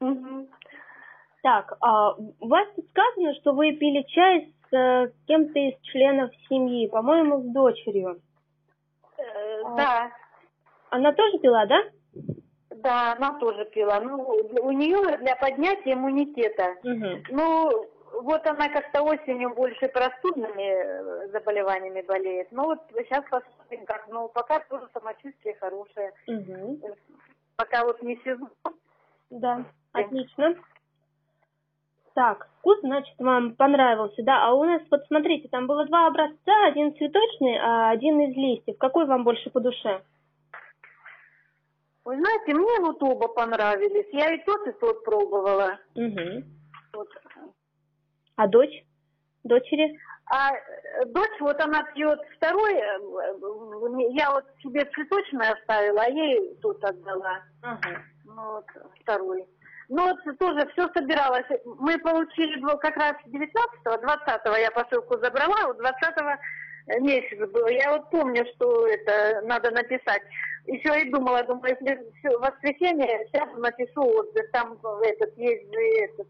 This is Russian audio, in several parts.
Мгм. Так, а у вас тут сказано, что вы пили чай с э, кем-то из членов семьи, по-моему, с дочерью. Э, А. Да, Она тоже пила, да? да, она тоже пила. Ну, у нее для поднятия иммунитета. Угу. Ну, вот она как-то осенью больше простудными э, заболеваниями болеет. Ну, вот сейчас посмотрим, как. Ну, пока тоже самочувствие хорошее. Угу. Пока вот не сезон. Да, отлично. Так, вкус, значит, вам понравился, да? А у нас, вот смотрите, там было два образца, один цветочный, а один из листьев. Какой вам больше по душе? Вы знаете, мне вот оба понравились. Я и тот, и тот пробовала. Угу. Вот. А дочь? Дочери? А э, дочь, вот она пьет второй, э, я вот себе цветочный оставила, а ей тут отдала. Ага. Ну вот, второй. Ну вот тоже все собиралось. Мы получили как раз 19-го, 20-го я посылку забрала, вот 20-го месяц было. Я вот помню, что это надо написать. Еще и думала, думаю, если всё, в воскресенье, сейчас напишу отзыв. Там этот есть же этот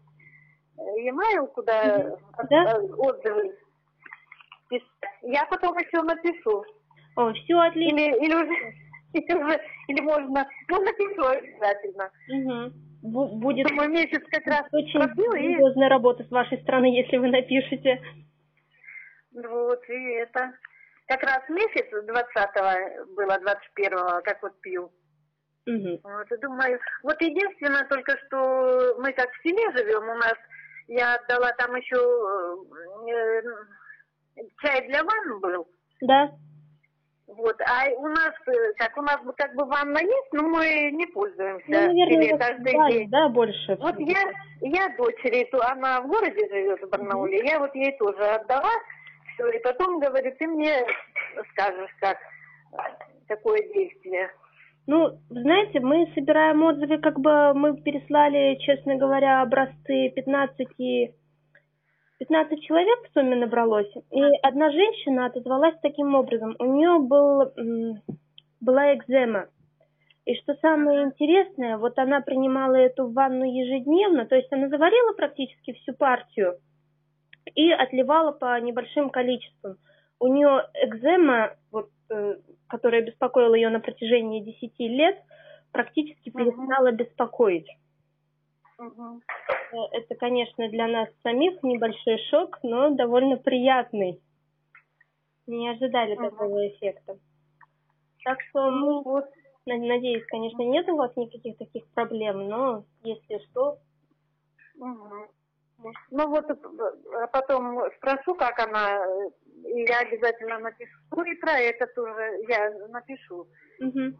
э, e-mail, куда Мгм. э, Да. отзывы писать. Я потом еще напишу. О, все отлично. Или, или уже, или уже, или можно, ну напишу обязательно. Угу. Будет Думаю, месяц как раз очень пропил, и серьезная работа с вашей стороны, если вы напишете. вот, и это. Как раз месяц 20-го было, 21-го, как вот пью. Угу. Вот, думаю, вот единственное только, что мы как в селе живем, у нас, я отдала там еще э, э, чай для ванн был. Да? Вот, а у нас, э, как у нас бы как бы ванна есть, но мы не пользуемся Ну, наверное, вас каждый бани, день. да, больше. Вот я, я дочери, то она в городе живет, в Барнауле, я вот ей тоже отдала все, и потом говорю, ты мне скажешь, как, какое действие. Ну, знаете, мы собираем отзывы, как бы мы переслали, честно говоря, образцы 15, 15 человек в сумме набралось. И одна женщина отозвалась таким образом. У нее был, была экзема. И что самое интересное, вот она принимала эту ванну ежедневно, то есть она заварила практически всю партию и отливала по небольшим количествам. У нее экзема, вот, э, которая беспокоила ее на протяжении 10 лет, практически перестала беспокоить. Э, Это, конечно, для нас самих небольшой шок, но довольно приятный. Не ожидали Мгм. такого эффекта. Так что, ну, Вот, на- надеюсь, конечно, нет у вас никаких таких проблем, но если что, мгм. Ну вот, э, а потом спрошу, как она, э, и я обязательно напишу. Ну и про это тоже я напишу. мгм.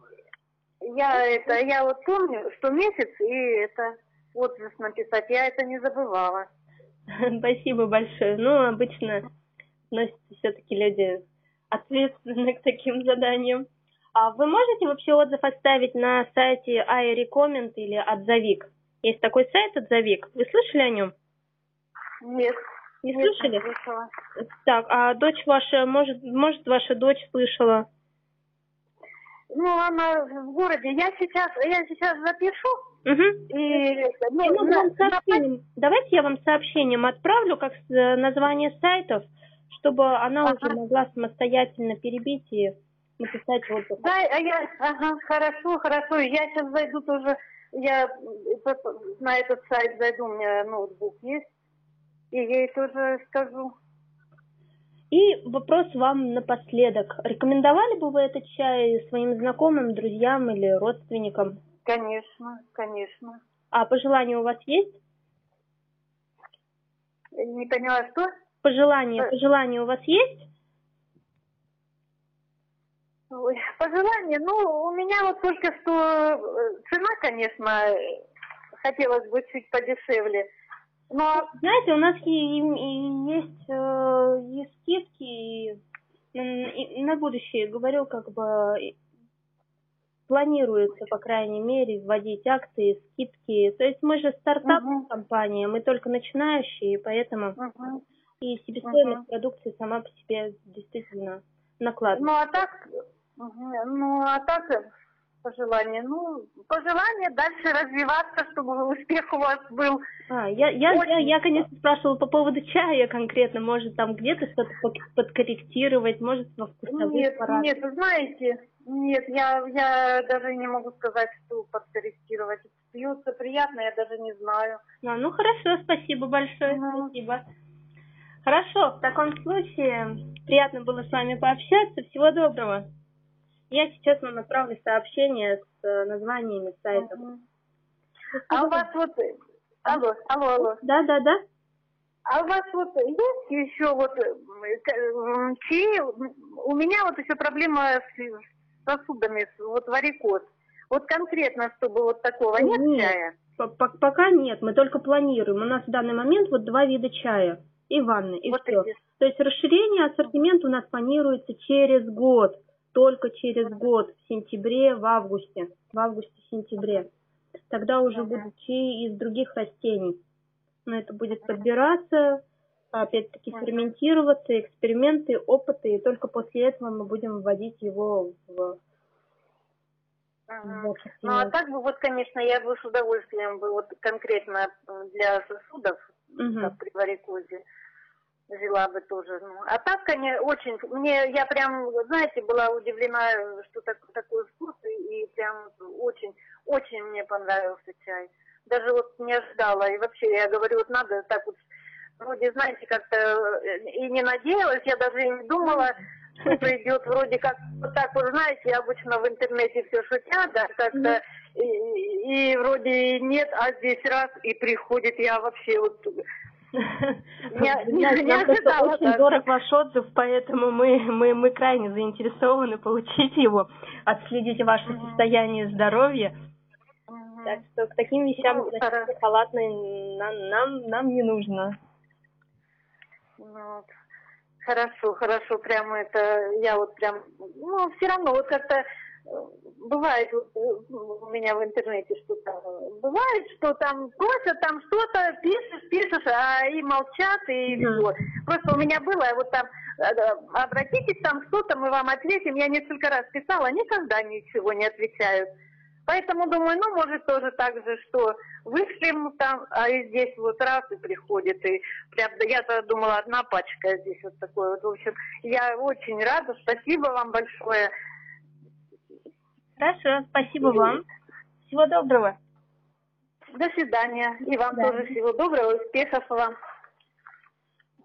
Я это, я вот помню, что месяц, и это отзыв написать, я это не забывала. спасибо большое. Ну, обычно относятся все-таки люди ответственны к таким заданиям. А вы можете вообще отзыв оставить на сайте iRecommend или Отзовик? Есть такой сайт Отзовик. Вы слышали о нем? Нет. Не нет, слышали? слышала. Так, а дочь ваша, может, может ваша дочь слышала? Ну, она в городе. Я сейчас, я сейчас запишу. Угу. И, ну, на- сообщением- Давайте я вам сообщением отправлю, как с- э, название сайтов, чтобы она Ага. уже могла самостоятельно перебить и написать отзыв. Да, а я, ага, хорошо, хорошо. Я сейчас зайду тоже, я э, на этот сайт зайду, у меня ноутбук есть. И ей тоже скажу. И вопрос вам напоследок. Рекомендовали бы вы этот чай своим знакомым, друзьям или родственникам? Конечно, конечно. А пожелания у вас есть? Не поняла, что? Пожелания, Э. пожелания у вас есть? Ой, пожелание, ну, у меня вот только что э, цена, конечно, хотелось бы чуть подешевле. Но Знаете, у нас и, и- есть э, и скидки, и, и на будущее, говорю, как бы планируется, по крайней мере, вводить акции, скидки. То есть мы же стартап Мгм. компания, мы только начинающие, поэтому Мгм. и себестоимость Мгм. продукции сама по себе действительно накладывает. Ну, а так, ну, а так, Пожелание. Ну, пожелание дальше развиваться, чтобы успех у вас был. А, я, я, я, я, конечно, спрашивала по поводу чая конкретно. Может, там где-то что-то подкорректировать, может, во вкусовых Нет, парах. нет, вы знаете, нет, я, я даже не могу сказать, что подкорректировать. Пьется приятно, я даже не знаю. А, ну, хорошо, спасибо большое, Ну. спасибо. Хорошо, в таком случае приятно было с вами пообщаться. Всего доброго. Я сейчас вам отправлю сообщение с э, названиями сайтов. Мгм. А у вас вот... Алло, алло, алло. Да, да, да. А у вас вот есть еще вот э, чаи? У меня вот еще проблема с сосудами, вот варикоз. Вот конкретно, чтобы вот такого нет Нет. чая? П- Пока нет, мы только планируем. У нас в данный момент вот два вида чая и ванны, и вот все. эти. То есть расширение ассортимента у нас планируется через год, только через год, в сентябре, в августе, в августе-сентябре. Тогда уже будут чаи из других растений. Но это будет подбираться, опять-таки ферментироваться, эксперименты, опыты, и только после этого мы будем вводить его в, Ну, а так бы, вот, конечно, я бы с удовольствием бы вот конкретно э, для сосудов, как при варикозе, взяла бы тоже. Ну, а так, конечно, очень, мне, я прям, знаете, была удивлена, что так, такой вкус, и, и прям очень, очень мне понравился чай. Даже вот не ожидала, и вообще, я говорю, вот надо так вот, вроде, знаете, как-то э, и не надеялась, я даже и не думала, что придет вроде как, вот так вот, знаете, обычно в интернете все шутят, да, как-то, и, и- вроде нет, а здесь раз, и приходит, я вообще вот не ожидала очень дорог ваш отзыв, поэтому мы, мы, мы крайне заинтересованы получить его, отследить ваше состояние здоровья. Так что к таким вещам Ну, относиться халатно нам, нам, нам не нужно. Ну, вот. Хорошо, хорошо, прямо это, я вот прям, ну, все равно, вот как-то бывает вот, э, у меня в интернете что-то, бывает, что там просят, там что-то, пишешь, пишешь, а и молчат, и Мгм. все. Просто у меня было, вот там, э, обратитесь, там что-то, мы вам ответим, я несколько раз писала, никогда ничего не отвечают. Поэтому думаю, ну, может, тоже так же, что вышли мы там, а и здесь вот раз и приходит, и прям, я-то думала, одна пачка, здесь вот такое вот. В общем, я очень рада, спасибо вам большое. Хорошо, спасибо вам. Всего доброго. До свидания. И вам Да. тоже всего доброго, успехов вам.